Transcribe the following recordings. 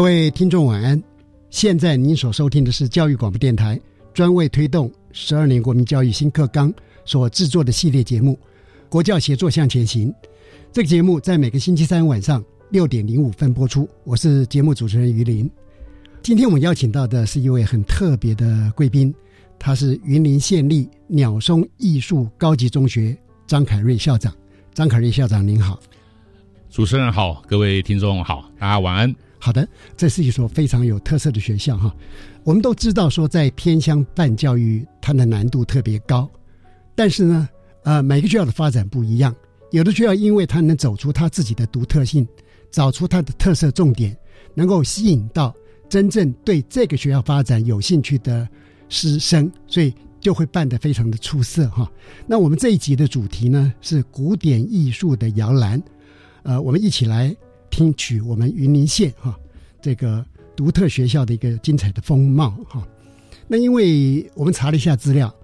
各位听众晚安，现在您所收听的是教育广播电台专为推动十二年国民教育新课纲所制作的系列节目《国教协作向前行》。这个节目在每个星期三晚上六点零五分播出。我是节目主持人于林。今天我们邀请到的是一位很特别的贵宾，他是云林县立鸟松艺术高级中学张凯瑞校长。张凯瑞校长您好，主持人好，各位听众好，大家晚安。好的，这是一所非常有特色的学校哈。我们都知道说，在偏乡办教育，它的难度特别高。但是呢，呃，每个学校的发展不一样，有的学校因为它能走出它自己的独特性，找出它的特色重点，能够吸引到真正对这个学校发展有兴趣的师生，所以就会办得非常的出色哈。那我们这一集的主题呢是古典艺术的摇篮，呃，我们一起来。听取我们云林县哈这个独特学校的一个精彩的风貌哈。那因为我们查了一下资料，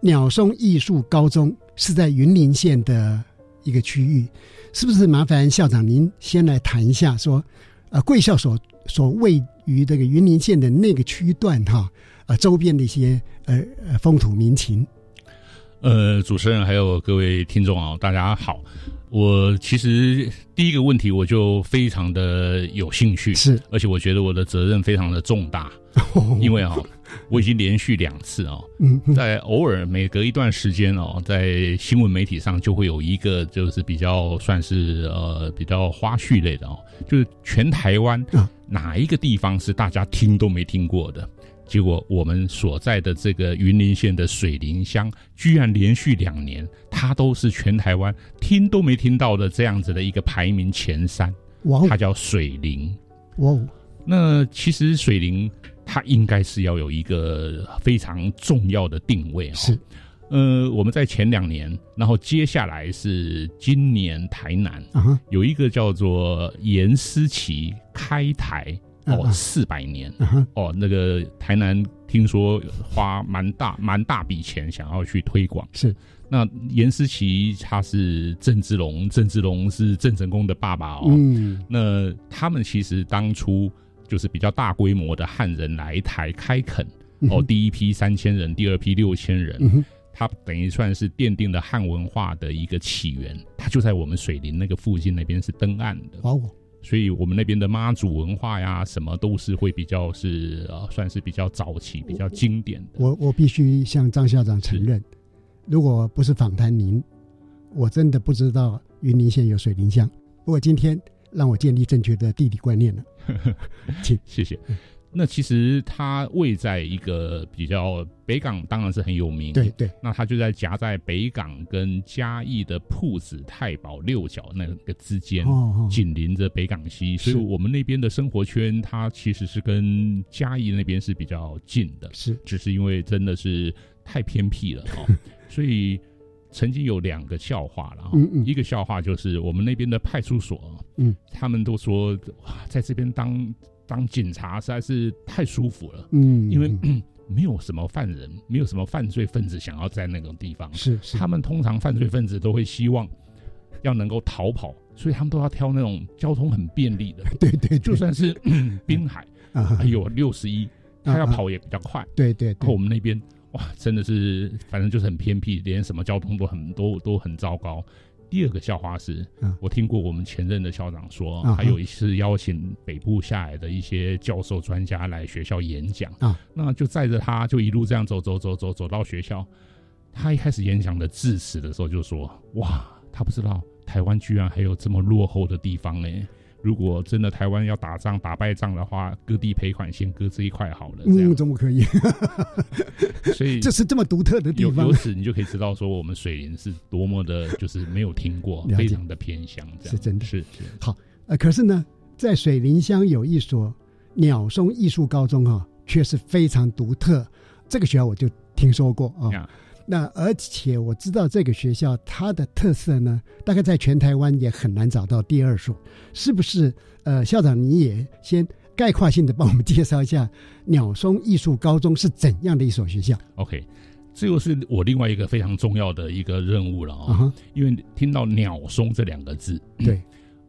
鸟松艺术高中是在云林县的一个区域，是不是？麻烦校长您先来谈一下，说呃贵校所所位于这个云林县的那个区段哈呃周边的一些呃呃风土民情。呃，主持人还有各位听众啊，大家好。我其实第一个问题我就非常的有兴趣，是，而且我觉得我的责任非常的重大，因为啊，我已经连续两次啊，在偶尔每隔一段时间哦，在新闻媒体上就会有一个就是比较算是呃比较花絮类的哦，就是全台湾哪一个地方是大家听都没听过的。结果我们所在的这个云林县的水林乡，居然连续两年，它都是全台湾听都没听到的这样子的一个排名前三。哇！它叫水林。哇！那其实水林它应该是要有一个非常重要的定位哦。是。呃，我们在前两年，然后接下来是今年台南有一个叫做严思琪开台。哦，四百年哦，那个台南听说花蛮大蛮大笔钱想要去推广。是，那严思琪他是郑芝龙，郑芝龙是郑成功的爸爸哦。嗯，那他们其实当初就是比较大规模的汉人来台开垦哦，第一批三千人，第二批六千人，他等于算是奠定了汉文化的一个起源。他就在我们水林那个附近那边是登岸的。哦。所以我们那边的妈祖文化呀，什么都是会比较是呃，算是比较早期、比较经典的。我我必须向张校长承认，如果不是访谈您，我真的不知道云林县有水林乡。不过今天让我建立正确的地理观念了，请谢谢。那其实它位在一个比较北港，当然是很有名。对对，那它就在夹在北港跟嘉义的铺子太保六角那个之间，紧邻着北港西，所以我们那边的生活圈，它其实是跟嘉义那边是比较近的。是，只是因为真的是太偏僻了哈，所以曾经有两个笑话了。嗯嗯，一个笑话就是我们那边的派出所，嗯，他们都说哇，在这边当。当警察实在是太舒服了。嗯，因为 没有什么犯人，没有什么犯罪分子想要在那种地方。是是，他们通常犯罪分子都会希望要能够逃跑，所以他们都要挑那种交通很便利的。对对，就算是 滨海，还有六十一，他要跑也比较快。对对，和我们那边哇，真的是反正就是很偏僻，连什么交通都很都都很糟糕。第二个笑话是，我听过我们前任的校长说，还有一次邀请北部下来的一些教授专家来学校演讲，那就载着他就一路这样走走走走走到学校。他一开始演讲的致辞的时候就说：“哇，他不知道台湾居然还有这么落后的地方呢。”如果真的台湾要打仗打败仗的话，割地赔款先割这一块好了。嗯，怎么可以？所以 这是这么独特的地方。由此你就可以知道，说我们水林是多么的，就是没有听过，非常的偏乡。是真的是好。呃，可是呢，在水林乡有一所鸟松艺术高中哈，却是非常独特。这个学校我就听说过啊。那而且我知道这个学校它的特色呢，大概在全台湾也很难找到第二所，是不是？呃，校长你也先概括性的帮我们介绍一下鸟松艺术高中是怎样的一所学校？OK，这又是我另外一个非常重要的一个任务了啊，因为听到鸟松这两个字，对。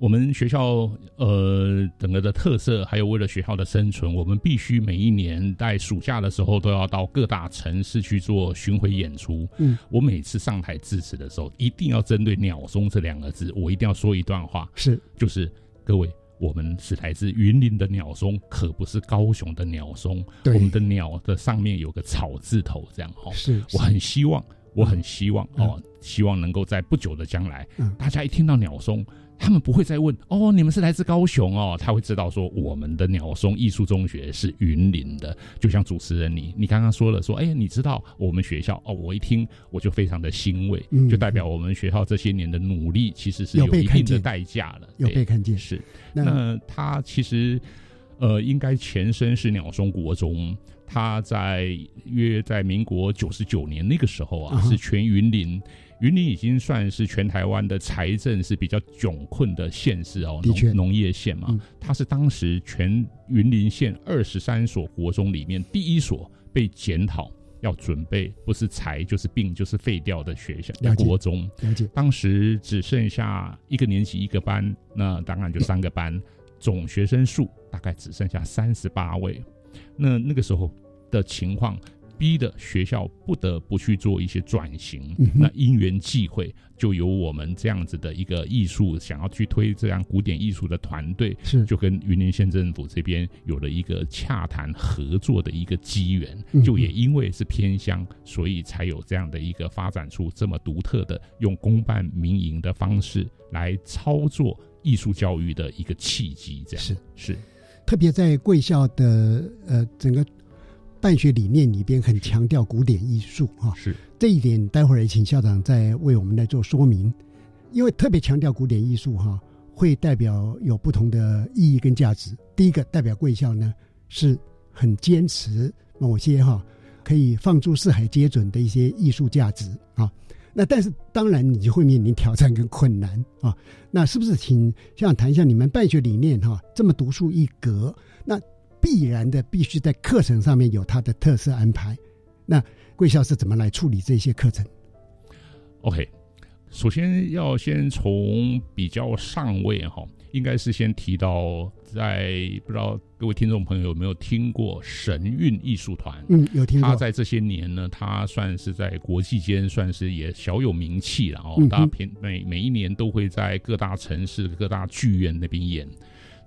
我们学校呃整个的特色，还有为了学校的生存，我们必须每一年在暑假的时候都要到各大城市去做巡回演出。嗯，我每次上台致辞的时候，一定要针对“鸟松”这两个字，我一定要说一段话。是，就是各位，我们是来自云林的鸟松，可不是高雄的鸟松。我们的鸟的上面有个草字头，这样哈。是，我很希望，我很希望哦，希望能够在不久的将来，大家一听到鸟松。他们不会再问哦，你们是来自高雄哦，他会知道说我们的鸟松艺术中学是云林的。就像主持人你，你刚刚说了说，哎，你知道我们学校哦，我一听我就非常的欣慰，就代表我们学校这些年的努力其实是有一定的代价了，有被看见是。那他其实呃，应该前身是鸟松国中，他在约在民国九十九年那个时候啊，是全云林。云林已经算是全台湾的财政是比较窘困的县市哦，农农业县嘛，它是当时全云林县二十三所国中里面第一所被检讨要准备不是财就是病就是废掉的学校国中，当时只剩下一个年级一个班，那当然就三个班，总学生数大概只剩下三十八位，那那个时候的情况。逼的学校不得不去做一些转型，那因缘际会，就由我们这样子的一个艺术想要去推这样古典艺术的团队，是。就跟云林县政府这边有了一个洽谈合作的一个机缘，就也因为是偏乡，所以才有这样的一个发展出这么独特的用公办民营的方式来操作艺术教育的一个契机，这样。是。是，特别在贵校的呃整个。办学理念里边很强调古典艺术啊，是这一点，待会儿也请校长再为我们来做说明。因为特别强调古典艺术哈，会代表有不同的意义跟价值。第一个代表贵校呢是很坚持某些哈可以放诸四海皆准的一些艺术价值啊。那但是当然你就会面临挑战跟困难啊。那是不是请校长谈一下你们办学理念哈？这么独树一格，那。必然的，必须在课程上面有它的特色安排。那贵校是怎么来处理这些课程？OK，首先要先从比较上位哈，应该是先提到，在不知道各位听众朋友有没有听过神韵艺术团？嗯，有听过。他在这些年呢，他算是在国际间算是也小有名气了哦。大家平每每一年都会在各大城市、各大剧院那边演。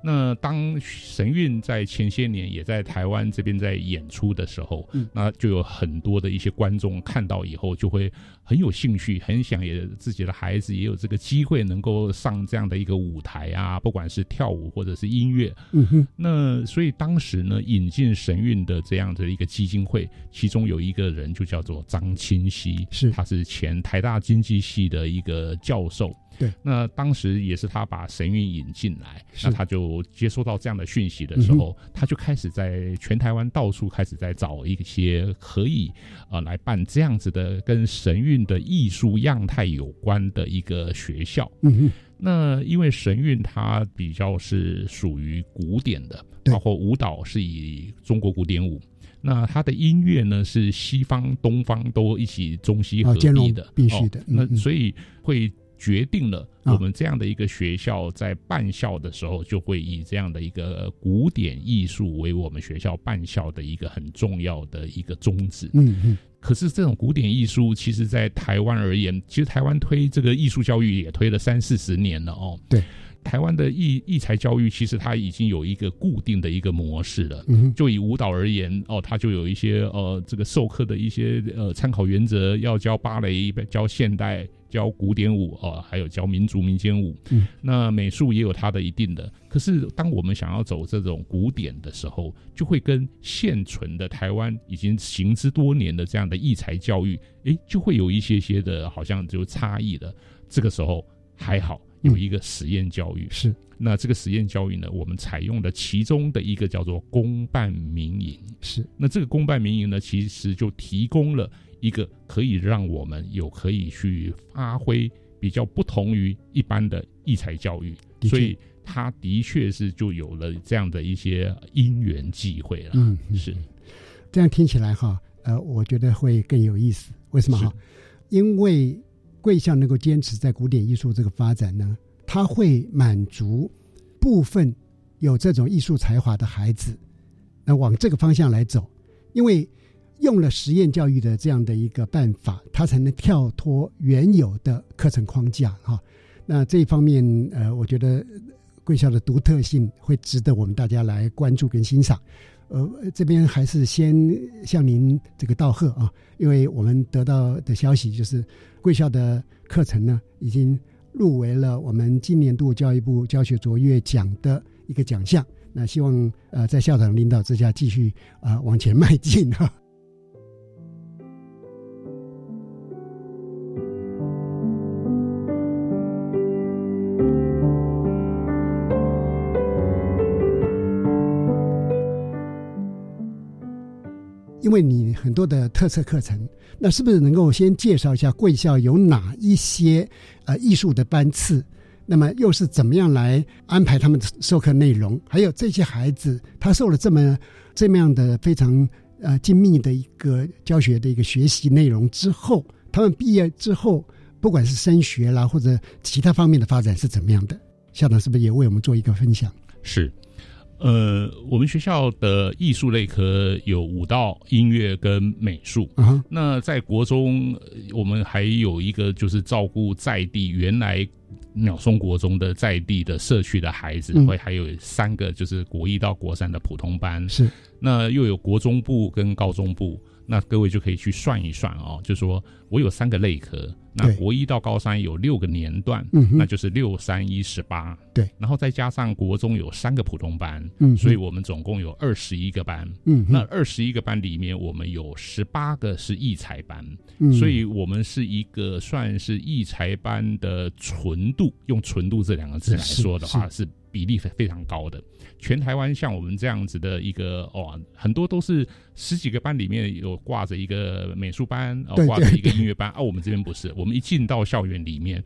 那当神韵在前些年也在台湾这边在演出的时候，那就有很多的一些观众看到以后就会很有兴趣，很想也自己的孩子也有这个机会能够上这样的一个舞台啊，不管是跳舞或者是音乐。嗯哼。那所以当时呢，引进神韵的这样的一个基金会，其中有一个人就叫做张清溪，是他是前台大经济系的一个教授。对，那当时也是他把神韵引进来，那他就接收到这样的讯息的时候，他就开始在全台湾到处开始在找一些可以呃来办这样子的跟神韵的艺术样态有关的一个学校。嗯那因为神韵它比较是属于古典的，包括舞蹈是以中国古典舞。那它的音乐呢是西方、东方都一起中西合璧的，必须的。那所以会决定了我们这样的一个学校在办校的时候，就会以这样的一个古典艺术为我们学校办校的一个很重要的一个宗旨。嗯嗯。可是这种古典艺术，其实在台湾而言，其实台湾推这个艺术教育也推了三四十年了哦。对。台湾的艺艺才教育其实它已经有一个固定的一个模式了。就以舞蹈而言，哦，它就有一些呃这个授课的一些呃参考原则，要教芭蕾、教现代、教古典舞哦，还有教民族民间舞。嗯那美术也有它的一定的。可是当我们想要走这种古典的时候，就会跟现存的台湾已经行之多年的这样的艺才教育，诶，就会有一些些的好像就差异了。这个时候还好。有一个实验教育是，那这个实验教育呢，我们采用的其中的一个叫做公办民营是，那这个公办民营呢，其实就提供了一个可以让我们有可以去发挥比较不同于一般的艺才教育，所以他的确是就有了这样的一些因缘际会了。嗯，是这样听起来哈，呃，我觉得会更有意思。为什么哈？因为。贵校能够坚持在古典艺术这个发展呢，它会满足部分有这种艺术才华的孩子，那往这个方向来走，因为用了实验教育的这样的一个办法，他才能跳脱原有的课程框架哈。那这一方面，呃，我觉得贵校的独特性会值得我们大家来关注跟欣赏。呃，这边还是先向您这个道贺啊，因为我们得到的消息就是。贵校的课程呢，已经入围了我们今年度教育部教学卓越奖的一个奖项。那希望呃，在校长领导之下，继续啊往前迈进哈。为你很多的特色课程，那是不是能够先介绍一下贵校有哪一些呃艺术的班次？那么又是怎么样来安排他们的授课内容？还有这些孩子他受了这么这么样的非常呃精密的一个教学的一个学习内容之后，他们毕业之后，不管是升学啦或者其他方面的发展是怎么样的？校长是不是也为我们做一个分享？是。呃，我们学校的艺术类科有舞蹈、音乐跟美术。那在国中，我们还有一个就是照顾在地原来鸟松国中的在地的社区的孩子，会还有三个就是国一到国三的普通班。是，那又有国中部跟高中部。那各位就可以去算一算哦，就说我有三个类科，那国一到高三有六个年段，那就是六三一十八，对，然后再加上国中有三个普通班，嗯，所以我们总共有二十一个班，嗯，那二十一个班里面，我们有十八个是艺才班，嗯，所以我们是一个算是艺才班的纯度，用纯度这两个字来说的话是。比例非非常高的，全台湾像我们这样子的一个哦，很多都是十几个班里面有挂着一个美术班，哦挂着一个音乐班，啊我们这边不是，我们一进到校园里面。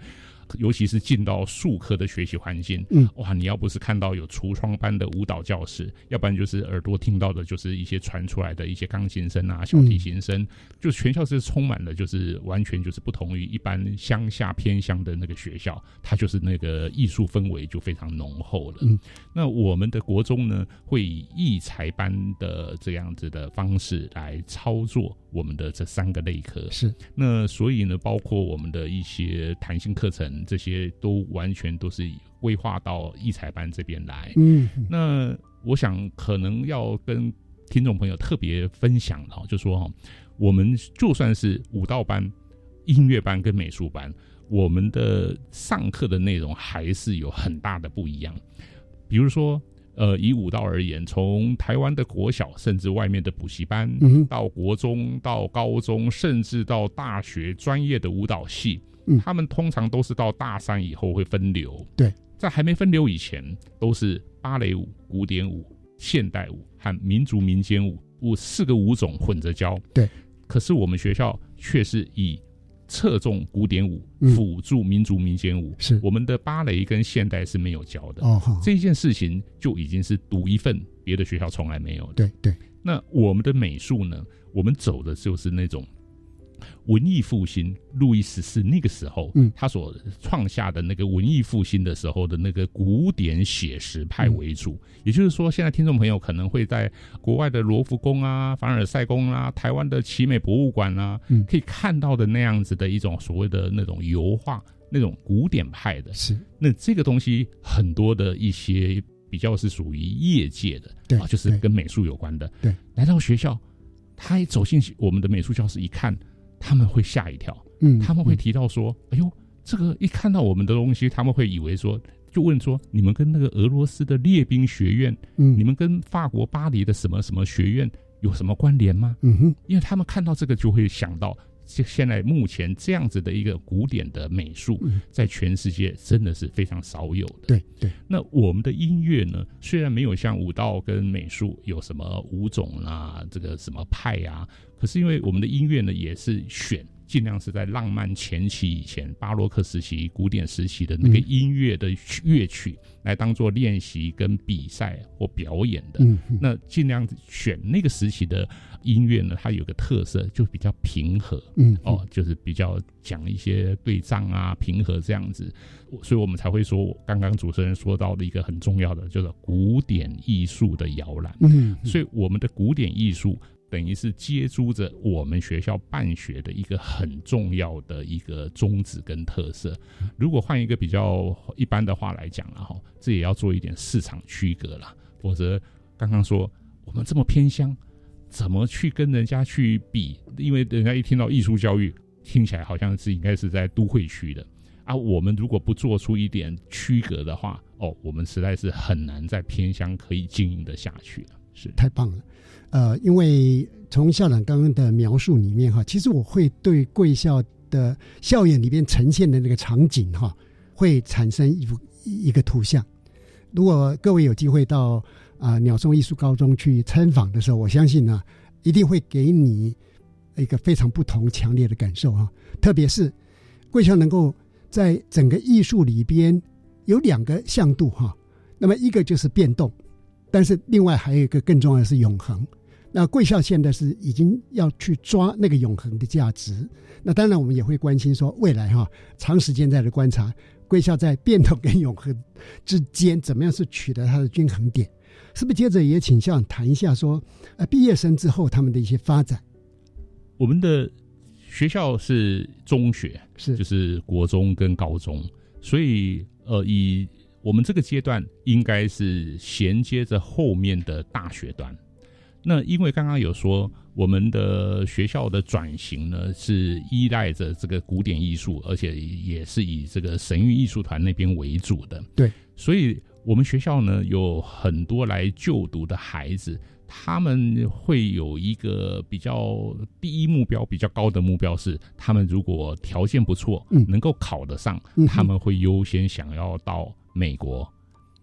尤其是进到数科的学习环境，嗯，哇，你要不是看到有橱窗般的舞蹈教室，要不然就是耳朵听到的就是一些传出来的一些钢琴声啊、小提琴声，就全校是充满了，就是完全就是不同于一般乡下偏乡的那个学校，它就是那个艺术氛围就非常浓厚了。嗯，那我们的国中呢，会以艺才班的这样子的方式来操作。我们的这三个类科是那，所以呢，包括我们的一些弹性课程，这些都完全都是规划到艺才班这边来。嗯，那我想可能要跟听众朋友特别分享哦，就说哈，我们就算是舞蹈班、音乐班跟美术班，我们的上课的内容还是有很大的不一样，比如说。呃，以舞蹈而言，从台湾的国小，甚至外面的补习班，到国中、到高中，甚至到大学专业的舞蹈系，他们通常都是到大三以后会分流。对，在还没分流以前，都是芭蕾舞、古典舞、现代舞和民族民间舞，舞四个舞种混着教。对，可是我们学校却是以侧重古典舞，辅助民族民间舞。是我们的芭蕾跟现代是没有教的。哦，好，这件事情就已经是独一份，别的学校从来没有的。对对。那我们的美术呢？我们走的就是那种。文艺复兴，路易十四那个时候，嗯，他所创下的那个文艺复兴的时候的那个古典写实派为主，也就是说，现在听众朋友可能会在国外的罗浮宫啊、凡尔赛宫啊、台湾的奇美博物馆啊，嗯，可以看到的那样子的一种所谓的那种油画，那种古典派的，是。那这个东西很多的一些比较是属于业界的，对，就是跟美术有关的，对，来到学校，他一走进我们的美术教室一看。他们会吓一跳，嗯，他们会提到说：“哎呦，这个一看到我们的东西，他们会以为说，就问说，你们跟那个俄罗斯的列兵学院，嗯，你们跟法国巴黎的什么什么学院有什么关联吗？嗯哼，因为他们看到这个就会想到，现现在目前这样子的一个古典的美术，在全世界真的是非常少有的。对对，那我们的音乐呢，虽然没有像舞蹈跟美术有什么舞种啊，这个什么派啊。可是因为我们的音乐呢，也是选尽量是在浪漫前期以前，巴洛克时期、古典时期的那个音乐的乐曲来当做练习跟比赛或表演的。那尽量选那个时期的音乐呢，它有个特色，就比较平和。嗯，哦，就是比较讲一些对仗啊，平和这样子。所以我们才会说，刚刚主持人说到的一个很重要的，就是古典艺术的摇篮。嗯，所以我们的古典艺术。等于是接租着我们学校办学的一个很重要的一个宗旨跟特色。如果换一个比较一般的话来讲了哈，这也要做一点市场区隔了。否则，刚刚说我们这么偏乡，怎么去跟人家去比？因为人家一听到艺术教育，听起来好像是应该是在都会区的啊。我们如果不做出一点区隔的话，哦，我们实在是很难在偏乡可以经营的下去。是太棒了。呃，因为从校长刚刚的描述里面哈，其实我会对贵校的校园里面呈现的那个场景哈，会产生一幅一个图像。如果各位有机会到啊鸟松艺术高中去参访的时候，我相信呢，一定会给你一个非常不同强烈的感受哈。特别是贵校能够在整个艺术里边有两个向度哈，那么一个就是变动，但是另外还有一个更重要的是永恒。那贵校现在是已经要去抓那个永恒的价值。那当然，我们也会关心说未来哈，长时间在的观察，贵校在变动跟永恒之间怎么样是取得它的均衡点？是不是？接着也请校长谈一下说，呃，毕业生之后他们的一些发展。我们的学校是中学，是就是国中跟高中，所以呃，以我们这个阶段应该是衔接着后面的大学段。那因为刚刚有说，我们的学校的转型呢是依赖着这个古典艺术，而且也是以这个神韵艺术团那边为主的。对，所以我们学校呢有很多来就读的孩子，他们会有一个比较第一目标比较高的目标是，他们如果条件不错，嗯，能够考得上，他们会优先想要到美国。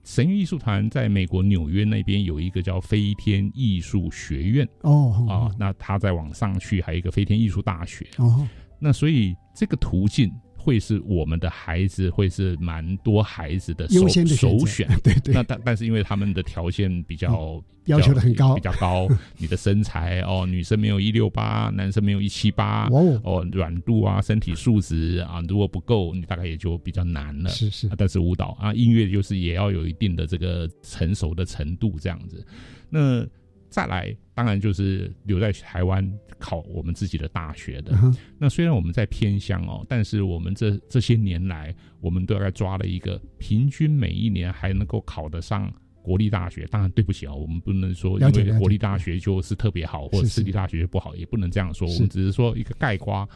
神韵艺术团在美国纽约那边有一个叫飞天艺术学院。哦啊，那他再往上去还有一个飞天艺术大学。哦，那所以这个途径。会是我们的孩子，会是蛮多孩子的首首选，对对。那但但是因为他们的条件比较要求的很高，比较高，你的身材哦，女生没有一六八，男生没有一七八，哦，软度啊，身体素质啊，如果不够，你大概也就比较难了。是是。但是舞蹈啊，音乐就是也要有一定的这个成熟的程度，这样子。那。再来，当然就是留在台湾考我们自己的大学的。那虽然我们在偏乡哦，但是我们这这些年来，我们大概抓了一个平均每一年还能够考得上国立大学。当然，对不起啊，我们不能说因为国立大学就是特别好，或者私立大学就不好，也不能这样说。我们只是说一个概括。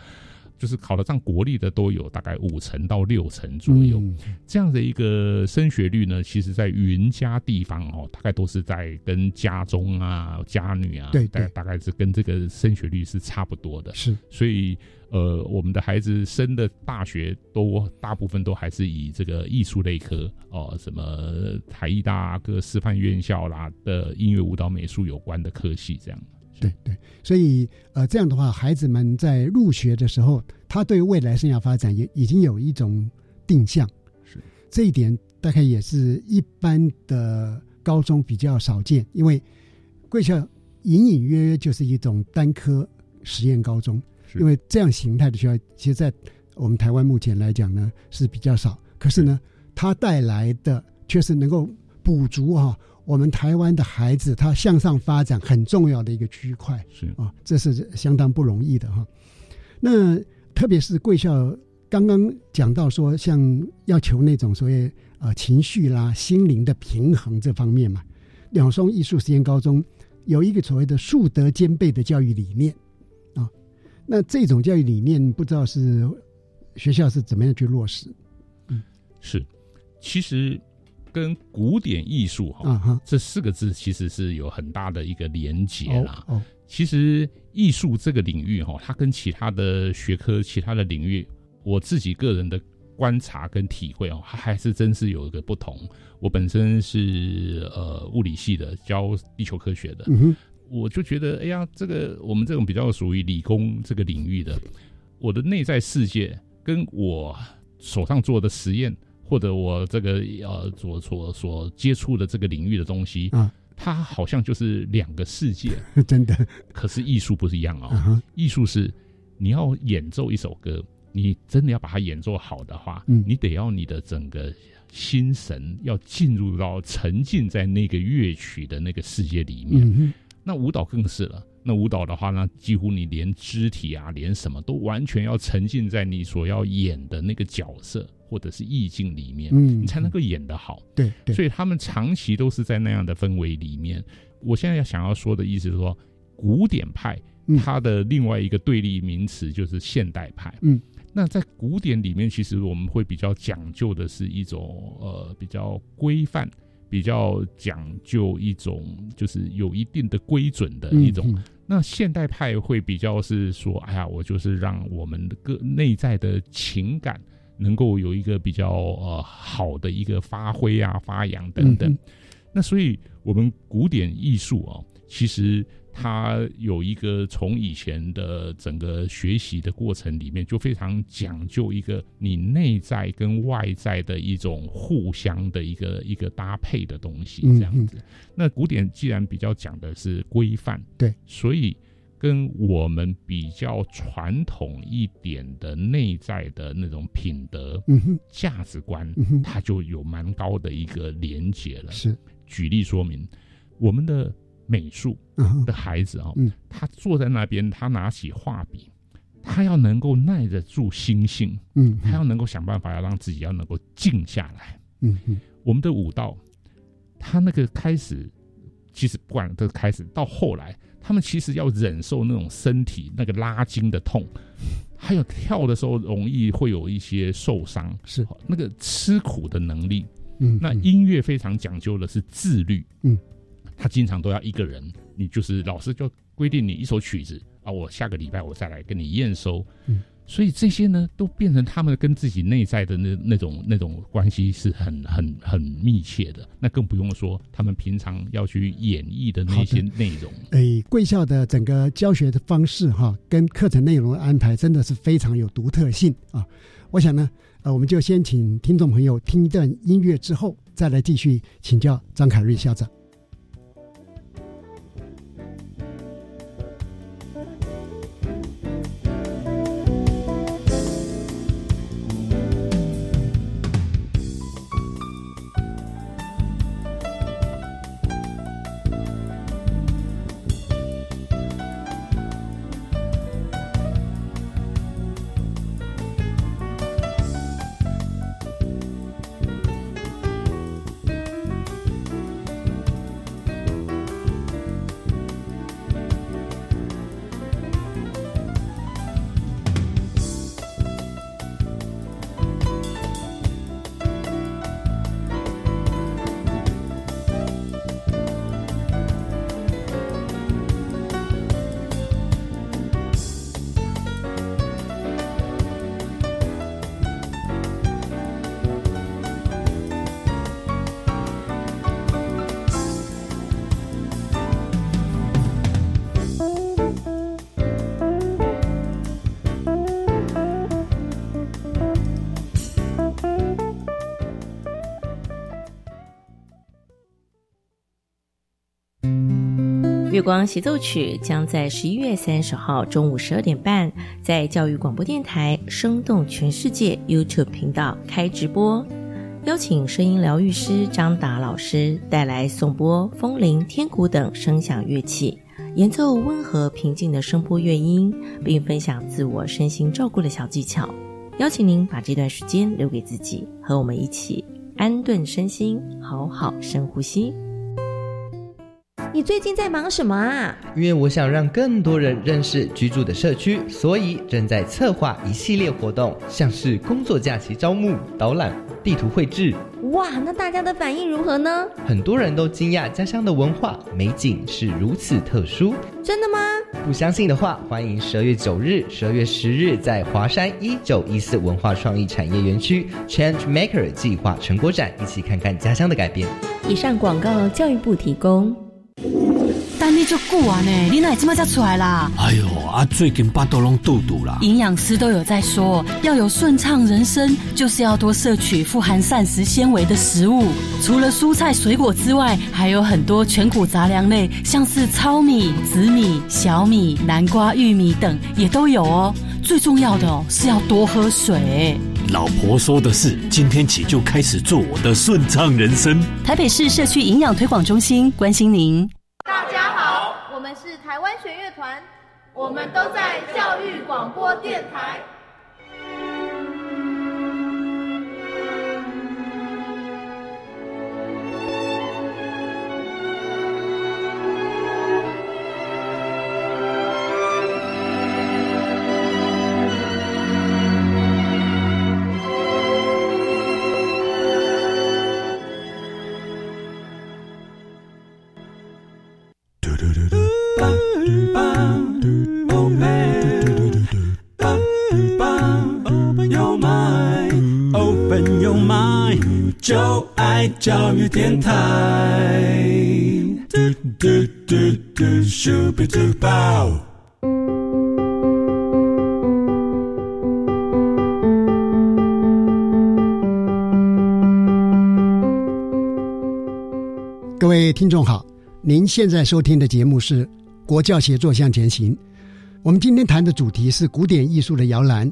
就是考得上国立的都有大概五成到六成左右，这样的一个升学率呢，其实在云家地方哦，大概都是在跟家中啊、家女啊，对，大大概是跟这个升学率是差不多的。是，所以呃，我们的孩子升的大学都大部分都还是以这个艺术类科哦，什么台艺大各师范院校啦的音乐、舞蹈、美术有关的科系这样。对对，所以呃，这样的话，孩子们在入学的时候，他对未来生涯发展也已经有一种定向。是这一点，大概也是一般的高中比较少见，因为贵校隐隐约约就是一种单科实验高中，因为这样形态的学校，其实，在我们台湾目前来讲呢是比较少。可是呢，它带来的却是能够补足哈我们台湾的孩子他向上发展很重要的一个区块。是啊，这是相当不容易的哈。那特别是贵校刚刚讲到说，像要求那种所谓呃情绪啦、心灵的平衡这方面嘛，两松艺术实验高中有一个所谓的素德兼备的教育理念啊。那这种教育理念，不知道是学校是怎么样去落实？嗯，是，其实跟古典艺术哈这四个字其实是有很大的一个连结啦。哦，其实艺术这个领域哈，它跟其他的学科、其他的领域。我自己个人的观察跟体会哦，还是真是有一个不同。我本身是呃物理系的，教地球科学的，我就觉得，哎呀，这个我们这种比较属于理工这个领域的，我的内在世界跟我手上做的实验，或者我这个呃所所所接触的这个领域的东西啊，它好像就是两个世界，真的。可是艺术不是一样哦，艺术是你要演奏一首歌。你真的要把它演奏好的话，嗯，你得要你的整个心神要进入到沉浸在那个乐曲的那个世界里面。那舞蹈更是了。那舞蹈的话呢，几乎你连肢体啊，连什么都完全要沉浸在你所要演的那个角色或者是意境里面，嗯，你才能够演得好。对，所以他们长期都是在那样的氛围里面。我现在要想要说的意思是说，古典派它的另外一个对立名词就是现代派。嗯。那在古典里面，其实我们会比较讲究的是一种呃比较规范、比较讲究一种就是有一定的规准的一种。那现代派会比较是说，哎呀，我就是让我们的个内在的情感能够有一个比较呃好的一个发挥啊、发扬等等。那所以我们古典艺术啊，其实。它有一个从以前的整个学习的过程里面，就非常讲究一个你内在跟外在的一种互相的一个一个搭配的东西，这样子。那古典既然比较讲的是规范，对，所以跟我们比较传统一点的内在的那种品德、价值观，它就有蛮高的一个连结了。是，举例说明我们的。美术的孩子啊，他坐在那边，他拿起画笔，他要能够耐得住心性，嗯，他要能够想办法要让自己要能够静下来，嗯嗯。我们的武道，他那个开始，其实不管这个开始到后来，他们其实要忍受那种身体那个拉筋的痛，还有跳的时候容易会有一些受伤，是那个吃苦的能力，嗯。那音乐非常讲究的是自律，嗯。他经常都要一个人，你就是老师就规定你一首曲子啊，我下个礼拜我再来跟你验收。嗯，所以这些呢，都变成他们跟自己内在的那那种那种关系是很很很密切的。那更不用说他们平常要去演绎的那些内容。哎，贵校的整个教学的方式哈，跟课程内容的安排真的是非常有独特性啊。我想呢，呃，我们就先请听众朋友听一段音乐之后，再来继续请教张凯瑞校长。月光协奏曲将在十一月三十号中午十二点半，在教育广播电台《生动全世界》YouTube 频道开直播，邀请声音疗愈师张达老师带来颂钵、风铃、天鼓等声响乐器，演奏温和平静的声波乐音，并分享自我身心照顾的小技巧。邀请您把这段时间留给自己，和我们一起安顿身心，好好深呼吸。你最近在忙什么啊？因为我想让更多人认识居住的社区，所以正在策划一系列活动，像是工作假期招募、导览、地图绘制。哇，那大家的反应如何呢？很多人都惊讶家乡的文化美景是如此特殊。真的吗？不相信的话，欢迎十二月九日、十二月十日在华山一九一四文化创意产业园区 Change Maker 计划成果展，一起看看家乡的改变。以上广告，教育部提供。等你就久啊呢，你哪这么才出来啦？哎呦，啊，最近巴肚拢肚肚啦。营养师都有在说，要有顺畅人生，就是要多摄取富含膳食纤维的食物。除了蔬菜水果之外，还有很多全谷杂粮类，像是糙米、紫米、小米、南瓜、玉米等也都有哦。最重要的哦，是要多喝水。老婆说的是，今天起就开始做我的顺畅人生。台北市社区营养推广中心关心您。大家好，我们是台湾弦乐团，我们都在教育广播电台。您现在收听的节目是《国教协作向前行》。我们今天谈的主题是古典艺术的摇篮。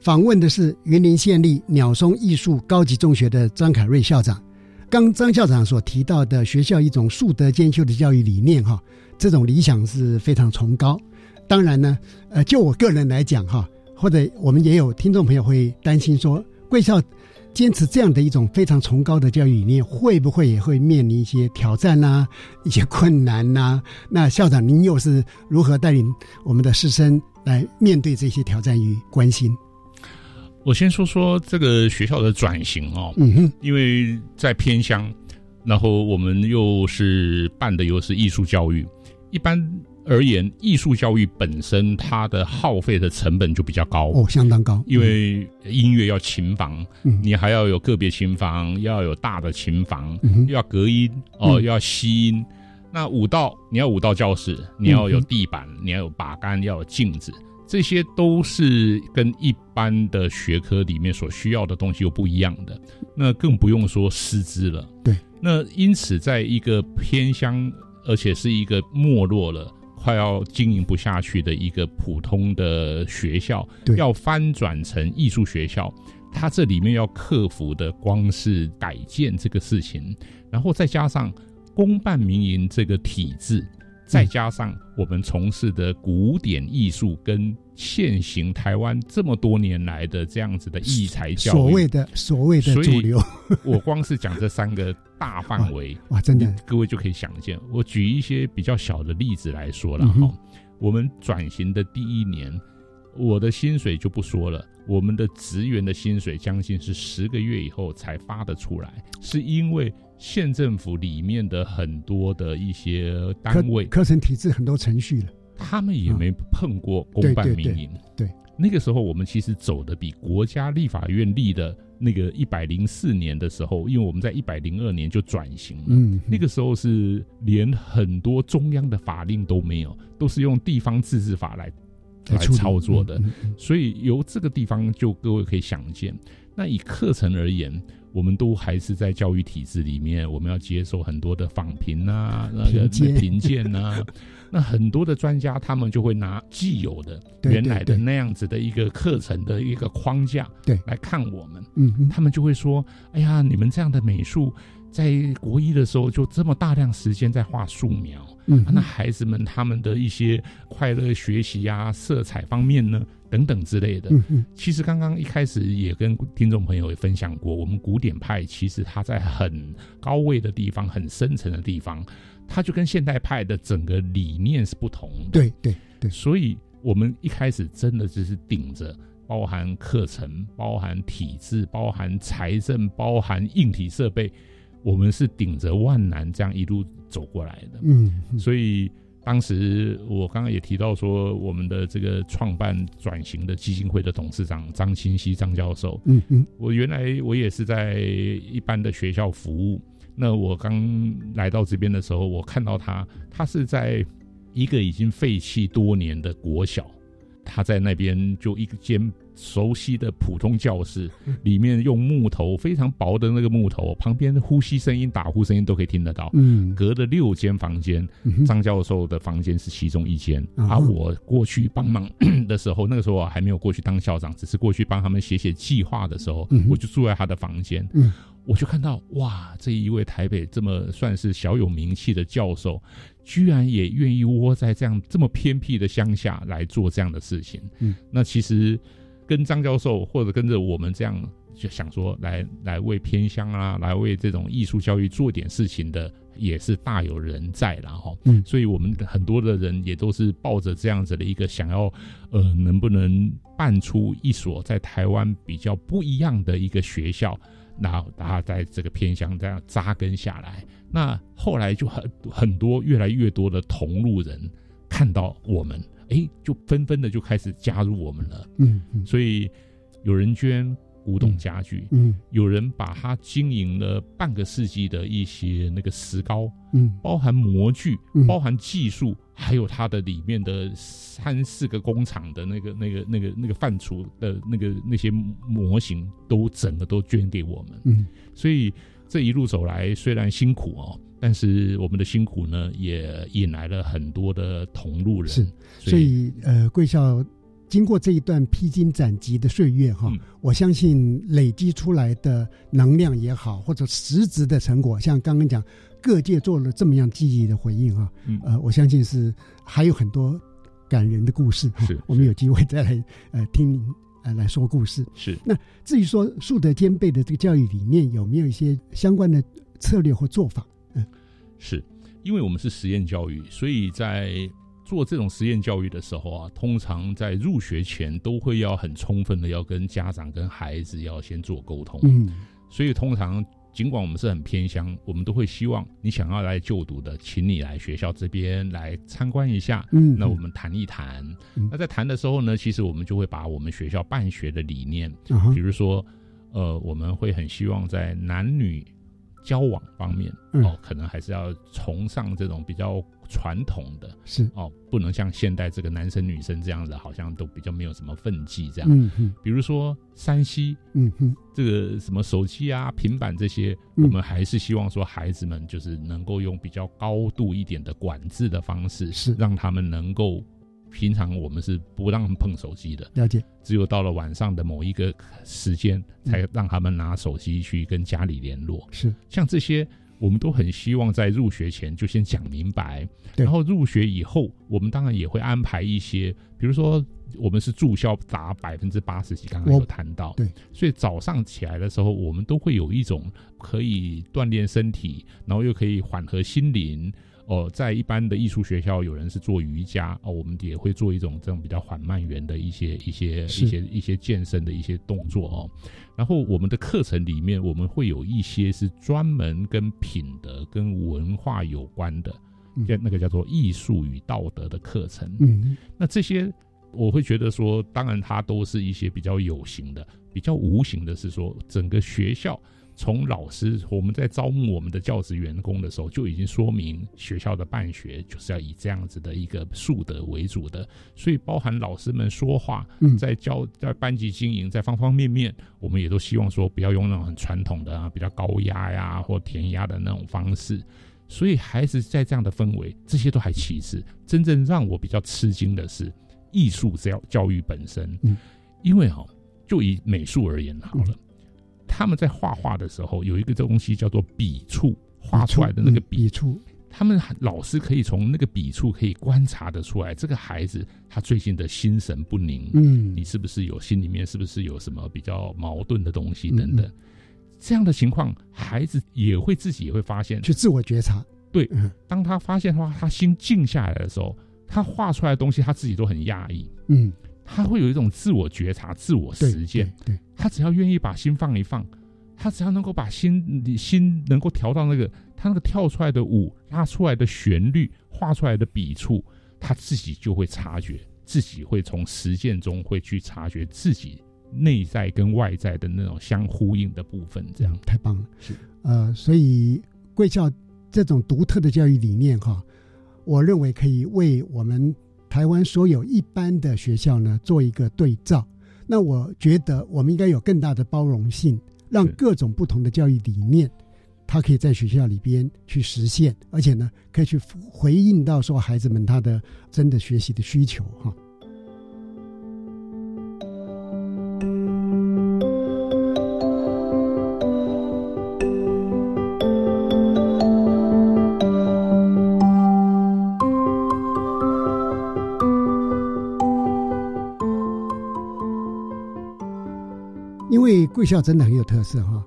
访问的是云林县立鸟松艺术高级中学的张凯瑞校长。刚张校长所提到的学校一种术德兼修的教育理念，哈，这种理想是非常崇高。当然呢，呃，就我个人来讲，哈，或者我们也有听众朋友会担心说，贵校坚持这样的一种非常崇高的教育理念，会不会也会面临一些挑战呐，一些困难呐？那校长您又是如何带领我们的师生来面对这些挑战与关心？我先说说这个学校的转型哦，嗯哼，因为在偏乡，然后我们又是办的又是艺术教育，一般而言，艺术教育本身它的耗费的成本就比较高。哦，相当高，因为音乐要琴房，你还要有个别琴房，要有大的琴房，要隔音哦，要吸音。那舞蹈你要舞蹈教室，你要有地板，你要有把杆，要有镜子。这些都是跟一般的学科里面所需要的东西又不一样的，那更不用说师资了。对，那因此，在一个偏乡，而且是一个没落了、快要经营不下去的一个普通的学校，要翻转成艺术学校，它这里面要克服的光是改建这个事情，然后再加上公办民营这个体制。再加上我们从事的古典艺术跟现行台湾这么多年来的这样子的艺才教育，所谓的所谓的主流，我光是讲这三个大范围，哇，真的，各位就可以想见。我举一些比较小的例子来说了哈，我们转型的第一年，我的薪水就不说了，我们的职员的薪水将近是十个月以后才发得出来，是因为。县政府里面的很多的一些单位，课程体制很多程序了，他们也没碰过公办民营。对，那个时候我们其实走的比国家立法院立的那个一百零四年的时候，因为我们在一百零二年就转型了。嗯，那个时候是连很多中央的法令都没有，都是用地方自治法来来操作的。所以由这个地方就各位可以想见，那以课程而言。我们都还是在教育体制里面，我们要接受很多的访评啊，那个评鉴啊，那很多的专家他们就会拿既有的原来的那样子的一个课程的一个框架对。来看我们，嗯，他们就会说，哎呀，你们这样的美术在国一的时候就这么大量时间在画素描，嗯，那孩子们他们的一些快乐学习啊，色彩方面呢？等等之类的，嗯。其实刚刚一开始也跟听众朋友也分享过，我们古典派其实它在很高位的地方、很深层的地方，它就跟现代派的整个理念是不同的。对对对，所以我们一开始真的只是顶着包含课程、包含体制、包含财政、包含硬体设备，我们是顶着万难这样一路走过来的。嗯，所以。当时我刚刚也提到说，我们的这个创办转型的基金会的董事长张清熙张教授，嗯嗯，我原来我也是在一般的学校服务。那我刚来到这边的时候，我看到他，他是在一个已经废弃多年的国小，他在那边就一间。熟悉的普通教室里面用木头非常薄的那个木头，旁边呼吸声音、打呼声音都可以听得到。嗯，隔了六间房间，张教授的房间是其中一间。而我过去帮忙 的时候，那个时候我还没有过去当校长，只是过去帮他们写写计划的时候，我就住在他的房间。嗯，我就看到哇，这一位台北这么算是小有名气的教授，居然也愿意窝在这样这么偏僻的乡下来做这样的事情。嗯，那其实。跟张教授或者跟着我们这样就想说来来为偏乡啊，来为这种艺术教育做点事情的，也是大有人在了哈。嗯，所以我们很多的人也都是抱着这样子的一个想要，呃，能不能办出一所在台湾比较不一样的一个学校，然后他在这个偏乡这样扎根下来。那后来就很很多越来越多的同路人看到我们。哎，就纷纷的就开始加入我们了。嗯，所以有人捐古董家具，嗯，有人把它经营了半个世纪的一些那个石膏，嗯，包含模具，包含技术，还有它的里面的三四个工厂的那个那个那个那个范畴的那个那些模型，都整个都捐给我们。嗯，所以这一路走来，虽然辛苦哦。但是我们的辛苦呢，也引来了很多的同路人。是，所以呃，贵校经过这一段披荆斩棘的岁月哈，我相信累积出来的能量也好，或者实质的成果，像刚刚讲各界做了这么样积极的回应哈，呃，我相信是还有很多感人的故事。是，我们有机会再来呃听您呃来说故事。是，那至于说素德兼备的这个教育理念，有没有一些相关的策略或做法？嗯是，因为我们是实验教育，所以在做这种实验教育的时候啊，通常在入学前都会要很充分的要跟家长跟孩子要先做沟通。嗯，所以通常尽管我们是很偏乡，我们都会希望你想要来就读的，请你来学校这边来参观一下。嗯，那我们谈一谈。那在谈的时候呢，其实我们就会把我们学校办学的理念，比如说，呃，我们会很希望在男女。交往方面哦，可能还是要崇尚这种比较传统的，是哦，不能像现代这个男生女生这样子，好像都比较没有什么分际这样。嗯哼，比如说山西，嗯哼，这个什么手机啊、平板这些，我们还是希望说孩子们就是能够用比较高度一点的管制的方式，是让他们能够。平常我们是不让他们碰手机的，了解。只有到了晚上的某一个时间，才让他们拿手机去跟家里联络。是，像这些，我们都很希望在入学前就先讲明白。然后入学以后，我们当然也会安排一些，比如说我们是住校达百分之八十几，刚刚有谈到。对，所以早上起来的时候，我们都会有一种可以锻炼身体，然后又可以缓和心灵。哦，在一般的艺术学校，有人是做瑜伽哦，我们也会做一种这种比较缓慢圆的一些一些一些一些健身的一些动作哦。然后我们的课程里面，我们会有一些是专门跟品德跟文化有关的，叫那个叫做艺术与道德的课程。嗯，那这些我会觉得说，当然它都是一些比较有形的，比较无形的是说整个学校。从老师我们在招募我们的教职员工的时候，就已经说明学校的办学就是要以这样子的一个素德为主的，所以包含老师们说话，在教在班级经营，在方方面面，我们也都希望说不要用那种很传统的啊，比较高压呀或填鸭的那种方式。所以孩子在这样的氛围，这些都还其次，真正让我比较吃惊的是艺术教教育本身，因为哈，就以美术而言好了。他们在画画的时候，有一个东西叫做笔触，画出来的那个笔。触，他们老师可以从那个笔触可以观察得出来，这个孩子他最近的心神不宁，嗯，你是不是有心里面是不是有什么比较矛盾的东西等等，这样的情况，孩子也会自己也会发现，去自我觉察。对，当他发现的话，他心静下来的时候，他画出来的东西他自己都很压抑，嗯。他会有一种自我觉察、自我实践。对，他只要愿意把心放一放，他只要能够把心心能够调到那个他那个跳出来的舞、拉出来的旋律、画出来的笔触，他自己就会察觉，自己会从实践中会去察觉自己内在跟外在的那种相呼应的部分。这样太棒了。是呃，所以贵校这种独特的教育理念哈，我认为可以为我们。台湾所有一般的学校呢，做一个对照。那我觉得我们应该有更大的包容性，让各种不同的教育理念，它可以在学校里边去实现，而且呢，可以去回应到说孩子们他的真的学习的需求哈。校真的很有特色哈，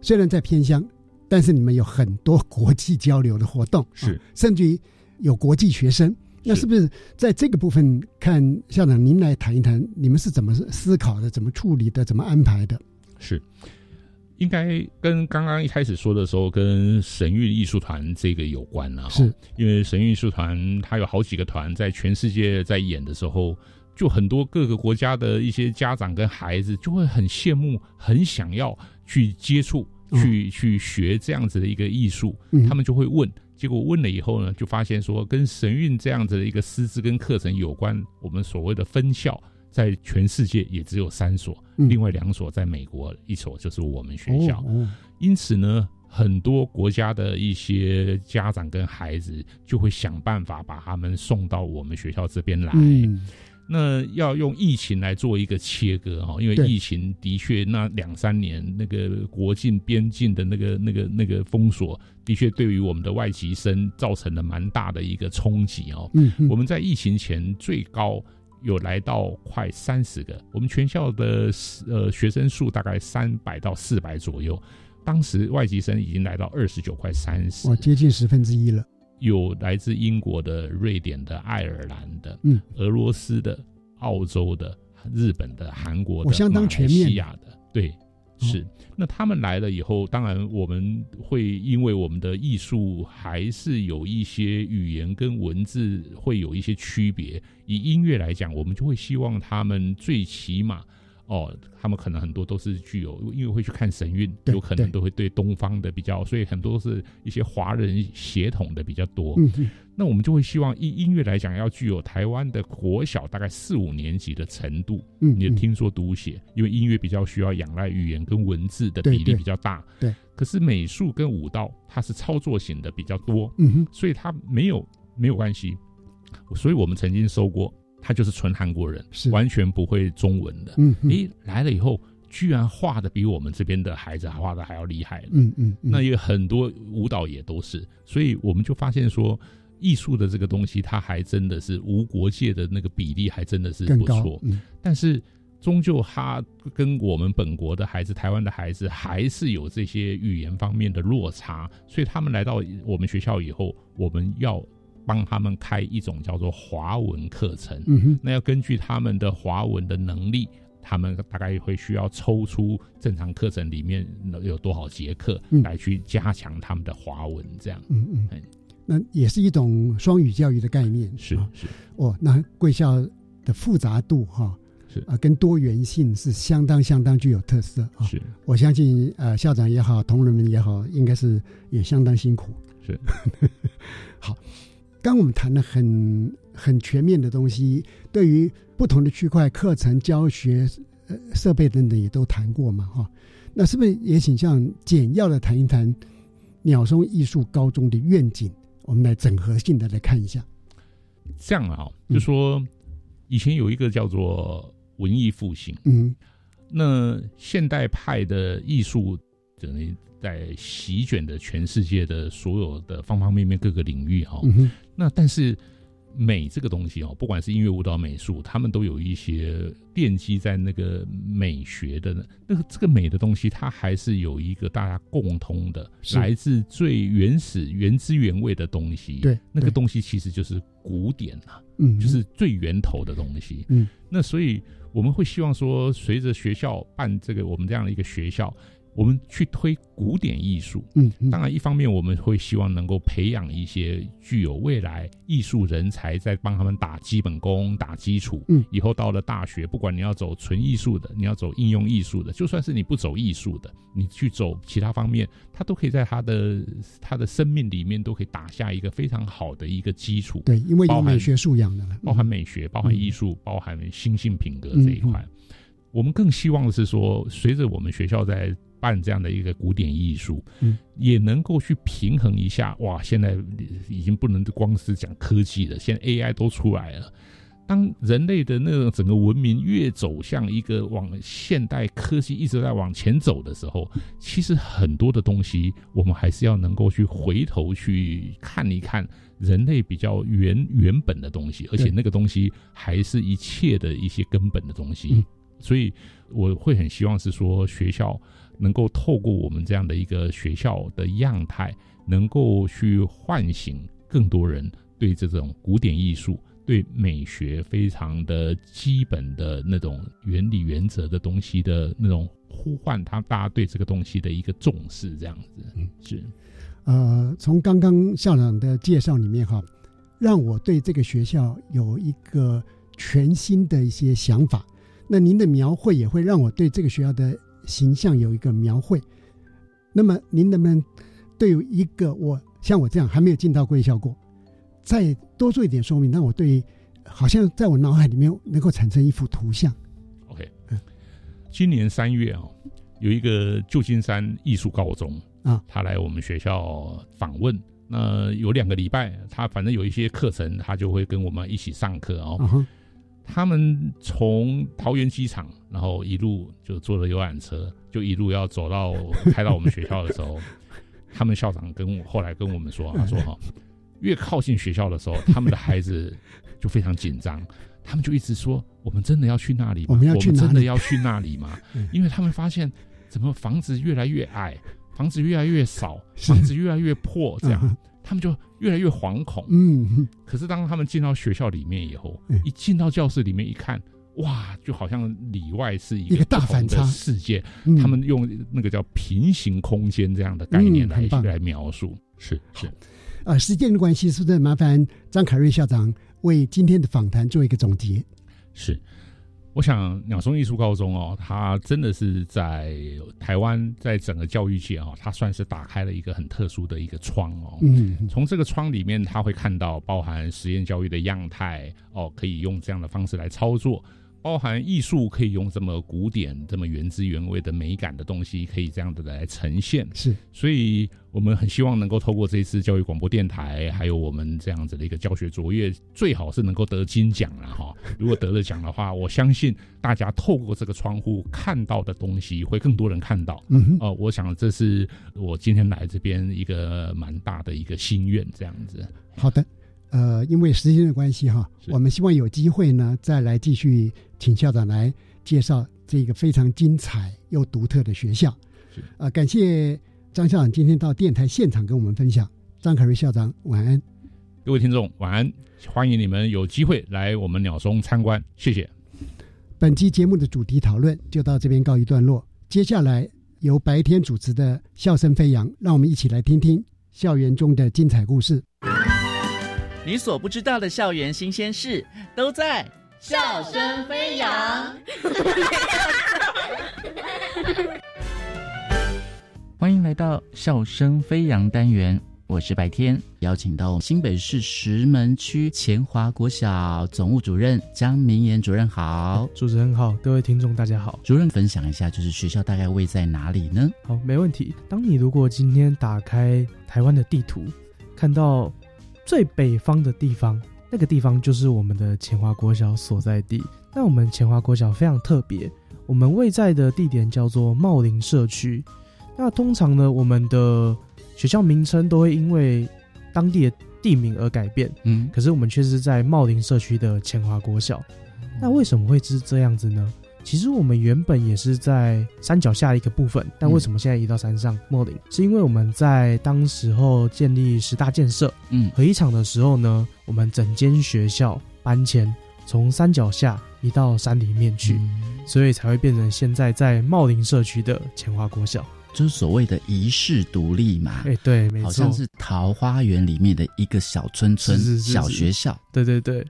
虽然在偏乡，但是你们有很多国际交流的活动，是甚至于有国际学生。那是不是在这个部分，看校长您来谈一谈，你们是怎么思考的，怎么处理的，怎么安排的？是应该跟刚刚一开始说的时候，跟神韵艺术团这个有关了，是因为神韵艺术团它有好几个团在全世界在演的时候。就很多各个国家的一些家长跟孩子就会很羡慕，很想要去接触、去去学这样子的一个艺术。他们就会问，结果问了以后呢，就发现说跟神韵这样子的一个师资跟课程有关，我们所谓的分校在全世界也只有三所，另外两所在美国，一所就是我们学校。因此呢，很多国家的一些家长跟孩子就会想办法把他们送到我们学校这边来。那要用疫情来做一个切割哈，因为疫情的确那两三年那个国境边境的那个那个那个封锁，的确对于我们的外籍生造成了蛮大的一个冲击哦。嗯，我们在疫情前最高有来到快三十个，我们全校的呃学生数大概三百到四百左右，当时外籍生已经来到二十九块三十，哇，接近十分之一了。有来自英国的、瑞典的、爱尔兰的、嗯，俄罗斯的、澳洲的、日本的、韩国的、马来西亚的，对，是。那他们来了以后，当然我们会因为我们的艺术还是有一些语言跟文字会有一些区别。以音乐来讲，我们就会希望他们最起码。哦，他们可能很多都是具有，因为会去看神韵，有可能都会对东方的比较，所以很多都是一些华人血统的比较多。嗯那我们就会希望音音乐来讲，要具有台湾的国小大概四五年级的程度。嗯。你听说读写，因为音乐比较需要仰赖语言跟文字的比例比较大。对。可是美术跟舞蹈，它是操作型的比较多。嗯哼。所以它没有没有关系，所以我们曾经收过。他就是纯韩国人，是完全不会中文的。嗯，诶，来了以后，居然画的比我们这边的孩子画的还要厉害。嗯嗯，那也很多舞蹈也都是，所以我们就发现说，艺术的这个东西，它还真的是无国界的那个比例，还真的是不错。嗯，但是终究它跟我们本国的孩子、台湾的孩子还是有这些语言方面的落差，所以他们来到我们学校以后，我们要。帮他们开一种叫做华文课程，那要根据他们的华文的能力，他们大概会需要抽出正常课程里面有多少节课来去加强他们的华文，这样。嗯嗯，那也是一种双语教育的概念。是是。哦，那贵校的复杂度哈，是。啊，跟多元性是相当相当具有特色啊。是，我相信呃校长也好，同仁们也好，应该是也相当辛苦。是，好，刚我们谈了很很全面的东西，对于不同的区块、课程、教学、呃设备等等也都谈过嘛，哈。那是不是也请像简要的谈一谈鸟松艺术高中的愿景？我们来整合性的来看一下。这样啊，就说以前有一个叫做文艺复兴，嗯，那现代派的艺术等于在席卷的全世界的所有的方方面面各个领域哈。那但是美这个东西哦，不管是音乐、舞蹈、美术，他们都有一些奠基在那个美学的那个这个美的东西，它还是有一个大家共通的，来自最原始、原汁原味的东西。对，那个东西其实就是古典啊，嗯，就是最源头的东西。嗯，那所以我们会希望说，随着学校办这个我们这样的一个学校。我们去推古典艺术，嗯，当然一方面我们会希望能够培养一些具有未来艺术人才，在帮他们打基本功、打基础。嗯，以后到了大学，不管你要走纯艺术的，你要走应用艺术的，就算是你不走艺术的，你去走其他方面，他都可以在他的他的生命里面都可以打下一个非常好的一个基础。对，因为有美学素养的了，包含美学、包含艺术、包含心性品格这一块。我们更希望的是说，随着我们学校在办这样的一个古典艺术，嗯，也能够去平衡一下。哇，现在已经不能光是讲科技了，现在 AI 都出来了。当人类的那种整个文明越走向一个往现代科技一直在往前走的时候，其实很多的东西，我们还是要能够去回头去看一看人类比较原原本的东西，而且那个东西还是一切的一些根本的东西。所以我会很希望是说，学校能够透过我们这样的一个学校的样态，能够去唤醒更多人对这种古典艺术、对美学非常的基本的那种原理原则的东西的那种呼唤，他大家对这个东西的一个重视，这样子。嗯，是。呃，从刚刚校长的介绍里面哈，让我对这个学校有一个全新的一些想法。那您的描绘也会让我对这个学校的形象有一个描绘。那么您能不能对一个我像我这样还没有进到贵校过，再多做一点说明，让我对好像在我脑海里面能够产生一幅图像？OK，嗯今年三月啊，有一个旧金山艺术高中啊，他来我们学校访问。那有两个礼拜，他反正有一些课程，他就会跟我们一起上课哦。他们从桃园机场，然后一路就坐了游览车，就一路要走到开到我们学校的时候，他们校长跟我后来跟我们说，他 说哈，越靠近学校的时候，他们的孩子就非常紧张，他们就一直说，我们真的要去那里吗？我们要去真的要去那里吗？因为他们发现怎么房子越来越矮，房子越来越少，房子越来越破，这样。他们就越来越惶恐，嗯，可是当他们进到学校里面以后，一进到教室里面一看，哇，就好像里外是一个大反差。世界。他们用那个叫平行空间这样的概念来来描述，是是。呃，时间的关系，是不是？麻烦张凯瑞校长为今天的访谈做一个总结？是。我想鸟松艺术高中哦，它真的是在台湾，在整个教育界哦，它算是打开了一个很特殊的一个窗哦。嗯，从这个窗里面，他会看到包含实验教育的样态哦，可以用这样的方式来操作。包含艺术可以用这么古典、这么原汁原味的美感的东西，可以这样子来呈现。是，所以我们很希望能够透过这次教育广播电台，还有我们这样子的一个教学卓越，最好是能够得金奖了哈。如果得了奖的话，我相信大家透过这个窗户看到的东西，会更多人看到。嗯哼，哦，我想这是我今天来这边一个蛮大的一个心愿，这样子。好的。呃，因为时间的关系哈，我们希望有机会呢，再来继续请校长来介绍这个非常精彩又独特的学校。呃，感谢张校长今天到电台现场跟我们分享。张凯瑞校长，晚安。各位听众，晚安。欢迎你们有机会来我们鸟松参观，谢谢。本期节目的主题讨论就到这边告一段落。接下来由白天主持的笑声飞扬，让我们一起来听听校园中的精彩故事。你所不知道的校园新鲜事，都在笑声飞扬。欢迎来到笑声飞扬单元，我是白天，邀请到新北市石门区前华国小总务主任江明言主任好，主持人好，各位听众大家好。主任分享一下，就是学校大概位在哪里呢？好，没问题。当你如果今天打开台湾的地图，看到最北方的地方，那个地方就是我们的前华国小所在地。那我们前华国小非常特别，我们位在的地点叫做茂林社区。那通常呢，我们的学校名称都会因为当地的地名而改变，嗯，可是我们却是在茂林社区的前华国小。那为什么会是这样子呢？其实我们原本也是在山脚下的一个部分，但为什么现在移到山上？茂林？是因为我们在当时候建立十大建设，嗯，合一场的时候呢，我们整间学校搬迁，从山脚下移到山里面去，所以才会变成现在在茂林社区的前华国小。就是所谓的遗世独立嘛，哎，对，没错，好像是桃花源里面的一个小村村、小学校，对对对，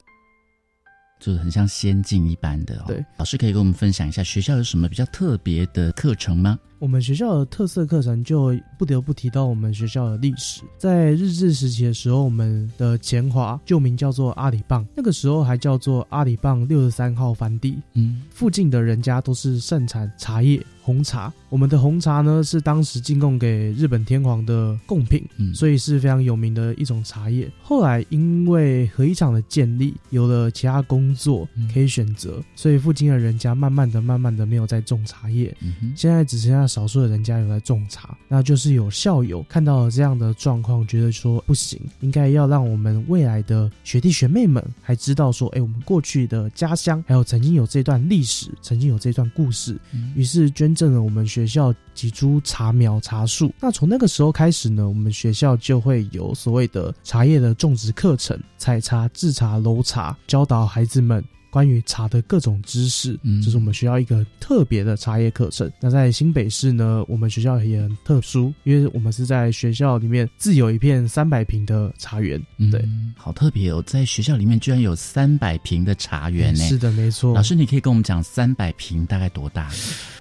就是很像仙境一般的哦。对，老师可以跟我们分享一下学校有什么比较特别的课程吗？我们学校的特色课程就不得不提到我们学校的历史。在日治时期的时候，我们的前华旧名叫做阿里棒，那个时候还叫做阿里棒六十三号番地。嗯，附近的人家都是盛产茶叶、红茶。我们的红茶呢是当时进贡给日本天皇的贡品，嗯，所以是非常有名的一种茶叶。后来因为合一厂的建立，有了其他工作可以选择，所以附近的人家慢慢的、慢慢的没有在种茶叶。嗯现在只剩下。少数的人家有在种茶，那就是有校友看到了这样的状况，觉得说不行，应该要让我们未来的学弟学妹们还知道说，哎，我们过去的家乡还有曾经有这段历史，曾经有这段故事，于是捐赠了我们学校几株茶苗茶树。那从那个时候开始呢，我们学校就会有所谓的茶叶的种植课程，采茶、制茶、揉茶，教导孩子们。关于茶的各种知识，嗯，这是我们学校一个特别的茶叶课程。那在新北市呢，我们学校也很特殊，因为我们是在学校里面自有一片三百平的茶园。对，嗯，好特别哦，在学校里面居然有三百平的茶园呢。是的，没错。老师，你可以跟我们讲三百平大概多大？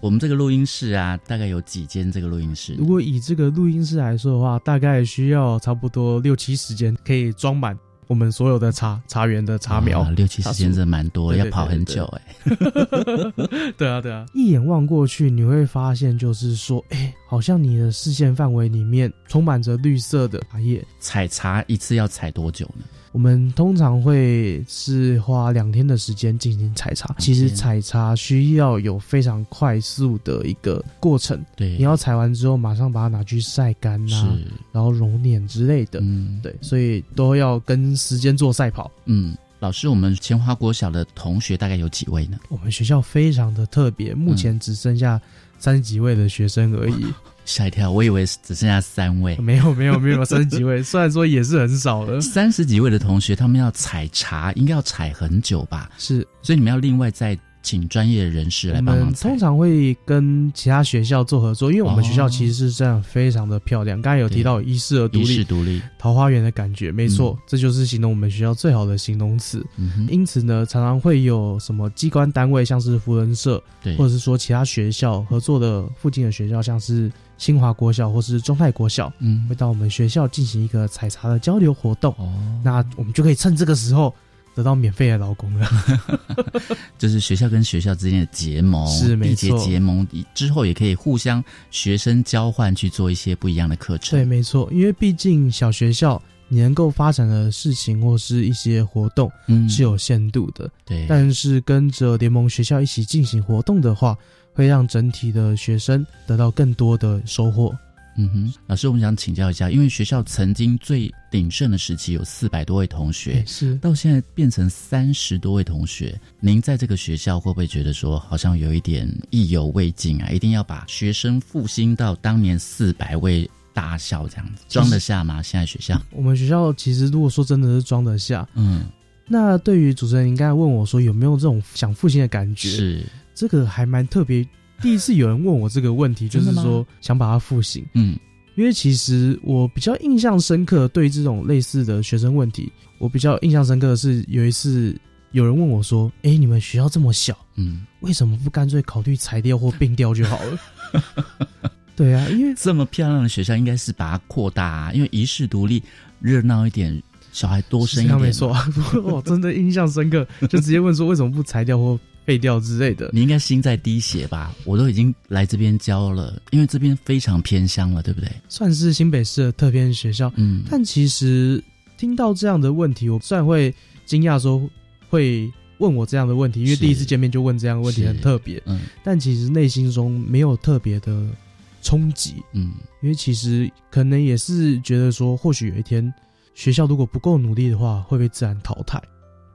我们这个录音室啊，大概有几间？这个录音室，如果以这个录音室来说的话，大概需要差不多六七十间，可以装满。我们所有的茶茶园的茶苗，六七十间真的蛮多，要跑很久哎。对啊，对啊，一眼望过去，你会发现，就是说，哎，好像你的视线范围里面充满着绿色的茶叶。采茶一次要采多久呢？我们通常会是花两天的时间进行采茶。其实采茶需要有非常快速的一个过程。对，你要采完之后，马上把它拿去晒干呐，然后揉捻之类的。嗯，对，所以都要跟时间做赛跑。嗯，老师，我们前华国小的同学大概有几位呢？我们学校非常的特别，目前只剩下三十几位的学生而已。吓一跳，我以为只剩下三位。没有，没有，没有三十几位，虽然说也是很少了。三十几位的同学，他们要采茶，应该要采很久吧？是，所以你们要另外再请专业人士来帮忙采。通常会跟其他学校做合作，因为我们学校其实是这样，非常的漂亮。刚才有提到一室而独立，一室独立，桃花源的感觉，没错，这就是形容我们学校最好的形容词。因此呢，常常会有什么机关单位，像是福人社，对，或者是说其他学校合作的附近的学校，像是。新华国小或是中泰国小，嗯，会到我们学校进行一个采茶的交流活动。哦，那我们就可以趁这个时候得到免费的劳工了。就是学校跟学校之间的结盟，是没错。结盟之后，也可以互相学生交换去做一些不一样的课程。对，没错。因为毕竟小学校你能够发展的事情或是一些活动，嗯，是有限度的。对，但是跟着联盟学校一起进行活动的话。会让整体的学生得到更多的收获。嗯哼，老师，我们想请教一下，因为学校曾经最鼎盛的时期有四百多位同学，是到现在变成三十多位同学。您在这个学校会不会觉得说，好像有一点意犹未尽啊？一定要把学生复兴到当年四百位大校这样子，装得下吗？现在学校，我们学校其实如果说真的是装得下，嗯，那对于主持人，您刚才问我说有没有这种想复兴的感觉？是。这个还蛮特别，第一次有人问我这个问题，就是说想把它复醒。嗯，因为其实我比较印象深刻，对这种类似的学生问题，我比较印象深刻的是有一次有人问我说：“哎，你们学校这么小，嗯，为什么不干脆考虑裁掉或并掉就好了？” 对啊，因为这么漂亮的学校，应该是把它扩大啊，因为一世独立，热闹一点，小孩多生一点。没错，我真的印象深刻，就直接问说为什么不裁掉或废掉之类的。你应该心在滴血吧？我都已经来这边教了，因为这边非常偏乡了，对不对？算是新北市的特偏学校，嗯，但其实听到这样的问题，我虽然会惊讶说会问我这样的问题，因为第一次见面就问这样的问题很特别，嗯，但其实内心中没有特别的。冲击，嗯，因为其实可能也是觉得说，或许有一天学校如果不够努力的话，会被自然淘汰。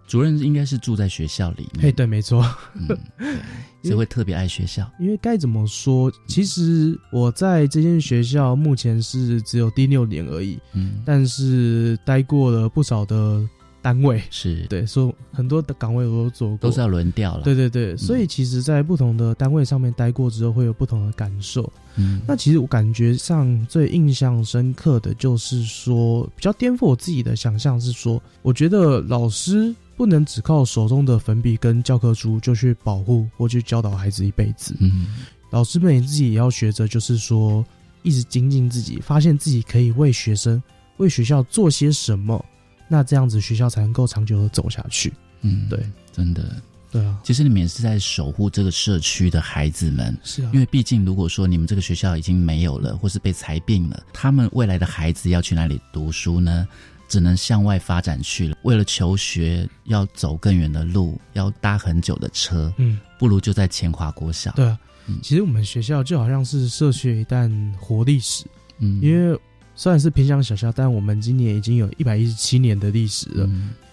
主任应该是住在学校里，哎，对，没错，所以会特别爱学校。因为该怎么说，其实我在这间学校目前是只有第六年而已，嗯，但是待过了不少的。单位是对，所以很多的岗位我都做过，都是要轮调了。对对对，所以其实，在不同的单位上面待过之后，会有不同的感受。嗯，那其实我感觉上最印象深刻的就是说，比较颠覆我自己的想象是说，我觉得老师不能只靠手中的粉笔跟教科书就去保护或去教导孩子一辈子。嗯，老师们自己也要学着，就是说，一直精进自己，发现自己可以为学生、为学校做些什么。那这样子学校才能够长久的走下去。嗯，对，真的，对啊。其实你们也是在守护这个社区的孩子们，是啊。因为毕竟如果说你们这个学校已经没有了，或是被裁并了，他们未来的孩子要去哪里读书呢？只能向外发展去了。为了求学，要走更远的路，要搭很久的车。嗯，不如就在前华国小。对啊，其实我们学校就好像是社区一段活历史。嗯，因为。虽然是偏乡小校，但我们今年已经有一百一十七年的历史了，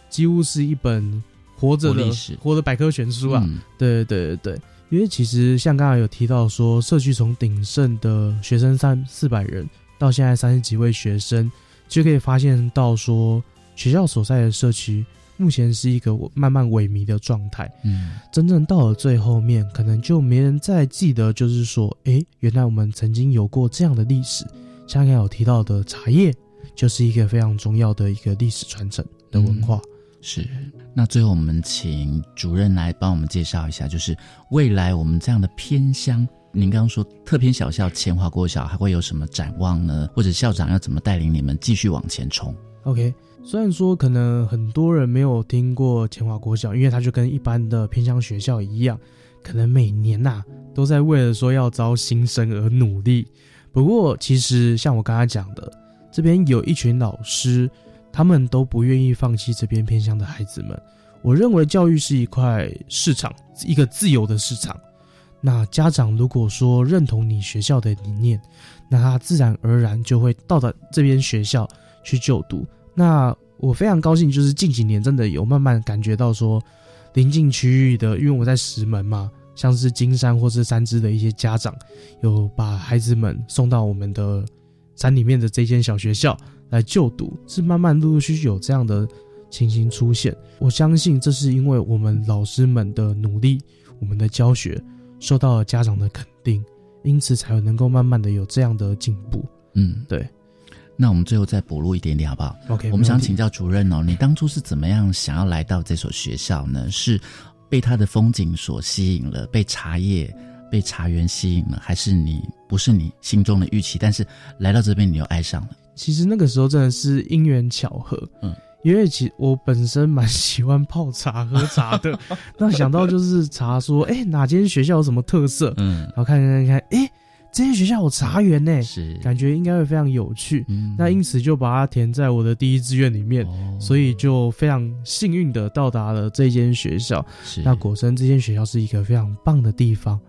几乎是一本活着的历史，活的百科全书啊！对对对对，因为其实像刚才有提到说，社区从鼎盛的学生三四百人，到现在三十几位学生，就可以发现到说，学校所在的社区目前是一个慢慢萎靡的状态。嗯，真正到了最后面，可能就没人再记得，就是说，哎，原来我们曾经有过这样的历史。像刚才有提到的茶叶，就是一个非常重要的一个历史传承的文化。是，那最后我们请主任来帮我们介绍一下，就是未来我们这样的偏乡，您刚刚说特偏小校前华国小还会有什么展望呢？或者校长要怎么带领你们继续往前冲？OK，虽然说可能很多人没有听过前华国小，因为它就跟一般的偏乡学校一样，可能每年呐都在为了说要招新生而努力。不过，其实像我刚才讲的，这边有一群老师，他们都不愿意放弃这边偏向的孩子们。我认为教育是一块市场，一个自由的市场。那家长如果说认同你学校的理念，那他自然而然就会到达这边学校去就读。那我非常高兴，就是近几年真的有慢慢感觉到说，临近区域的，因为我在石门嘛。像是金山或是三支的一些家长，有把孩子们送到我们的山里面的这间小学校来就读，是慢慢陆陆续续有这样的情形出现。我相信这是因为我们老师们的努力，我们的教学受到了家长的肯定，因此才能够慢慢的有这样的进步。嗯，对。那我们最后再补录一点点好不好？OK，我们想请教主任哦，你当初是怎么样想要来到这所学校呢？是？被它的风景所吸引了，被茶叶、被茶园吸引了，还是你不是你心中的预期？但是来到这边，你又爱上了。其实那个时候真的是因缘巧合，嗯，因为其我本身蛮喜欢泡茶、喝茶的。那想到就是茶，说，哎，哪间学校有什么特色？嗯，然后看看看，哎。这间学校有茶园呢，是感觉应该会非常有趣。那因此就把它填在我的第一志愿里面，所以就非常幸运的到达了这间学校。那果真这间学校是一个非常棒的地方，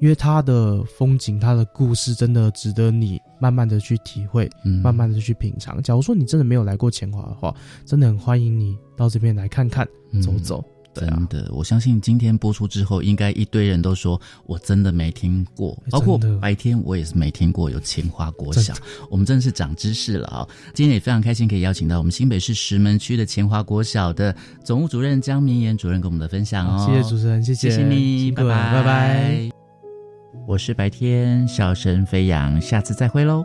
因为它的风景、它的故事真的值得你慢慢的去体会，慢慢的去品尝。假如说你真的没有来过前华的话，真的很欢迎你到这边来看看、走走。真的，我相信今天播出之后，应该一堆人都说我真的没听过，包括白天我也是没听过有前华国小。我们真的是长知识了啊！今天也非常开心可以邀请到我们新北市石门区的前华国小的总务主任江明言主任跟我们的分享哦。谢谢主持人，谢谢你，拜拜拜拜。我是白天笑声飞扬下次再会喽。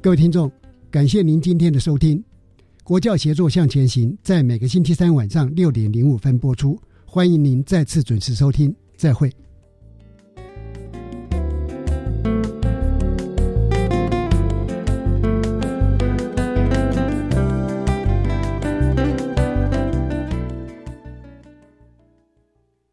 各位听众感谢您今天的收听。国教协作向前行在每个星期三晚上六点零五分播出欢迎您再次准时收听。再会。